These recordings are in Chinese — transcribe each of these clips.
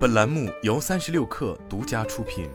本栏目由三十六氪独家出品。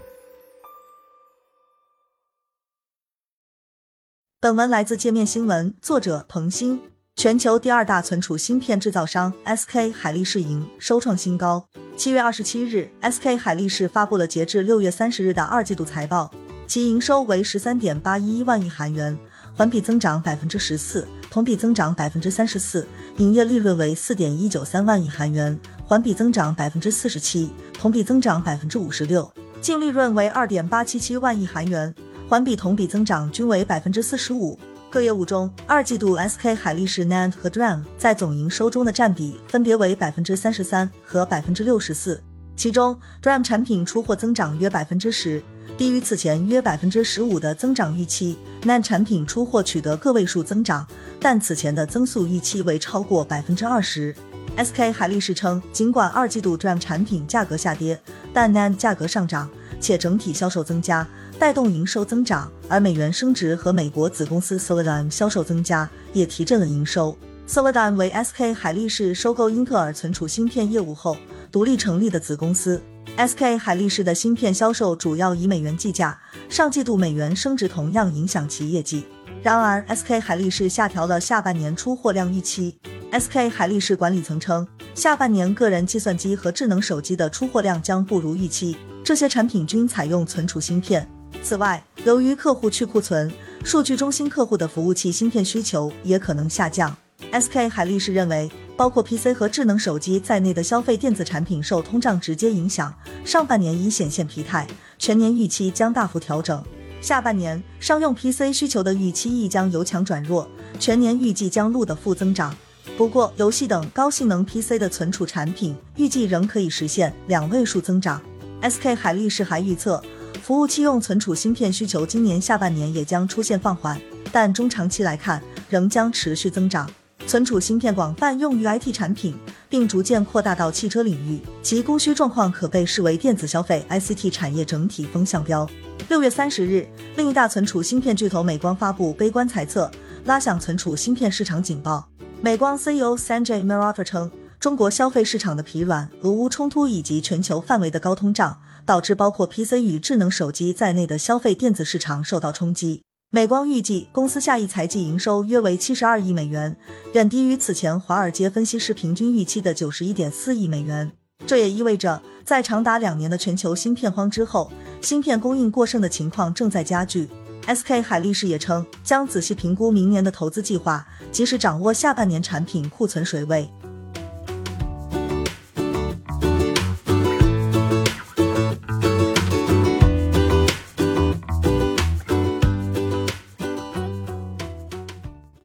本文来自界面新闻，作者彭鑫。全球第二大存储芯片制造商 SK 海力士营收创新高。七月二十七日，SK 海力士发布了截至六月三十日的二季度财报，其营收为十三点八一万亿韩元，环比增长百分之十四，同比增长百分之三十四。营业利润为四点一九三万亿韩元，环比增长百分之四十七，同比增长百分之五十六。净利润为二点八七七万亿韩元，环比同比增长均为百分之四十五。各业务中，二季度 SK 海力士 NAND 和 DRAM 在总营收中的占比分别为百分之三十三和百分之六十四。其中，DRAM 产品出货增长约百分之十，低于此前约百分之十五的增长预期；NAND 产品出货取得个位数增长，但此前的增速预期为超过百分之二十。SK 海力士称，尽管二季度 DRAM 产品价格下跌，但 NAND 价格上涨，且整体销售增加。带动营收增长，而美元升值和美国子公司 Solidigm 销售增加也提振了营收。Solidigm 为 SK 海力士收购英特尔存储芯片业务后独立成立的子公司。SK 海力士的芯片销售主要以美元计价，上季度美元升值同样影响其业绩。然而，SK 海力士下调了下半年出货量预期。SK 海力士管理层称，下半年个人计算机和智能手机的出货量将不如预期，这些产品均采用存储芯片。此外，由于客户去库存，数据中心客户的服务器芯片需求也可能下降。SK 海力士认为，包括 PC 和智能手机在内的消费电子产品受通胀直接影响，上半年已显现疲态，全年预期将大幅调整。下半年商用 PC 需求的预期亦将由强转弱，全年预计将录得负增长。不过，游戏等高性能 PC 的存储产品预计仍可以实现两位数增长。SK 海力士还预测。服务器用存储芯片需求今年下半年也将出现放缓，但中长期来看仍将持续增长。存储芯片广泛用于 IT 产品，并逐渐扩大到汽车领域，其供需状况可被视为电子消费 ICT 产业整体风向标。六月三十日，另一大存储芯片巨头美光发布悲观猜测，拉响存储芯片市场警报。美光 CEO Sanjay Mehrotra 称，中国消费市场的疲软、俄乌冲突以及全球范围的高通胀。导致包括 PC 与智能手机在内的消费电子市场受到冲击。美光预计公司下一财季营收约为七十二亿美元，远低于此前华尔街分析师平均预期的九十一点四亿美元。这也意味着，在长达两年的全球芯片荒之后，芯片供应过剩的情况正在加剧。SK 海力士也称，将仔细评估明年的投资计划，及时掌握下半年产品库存水位。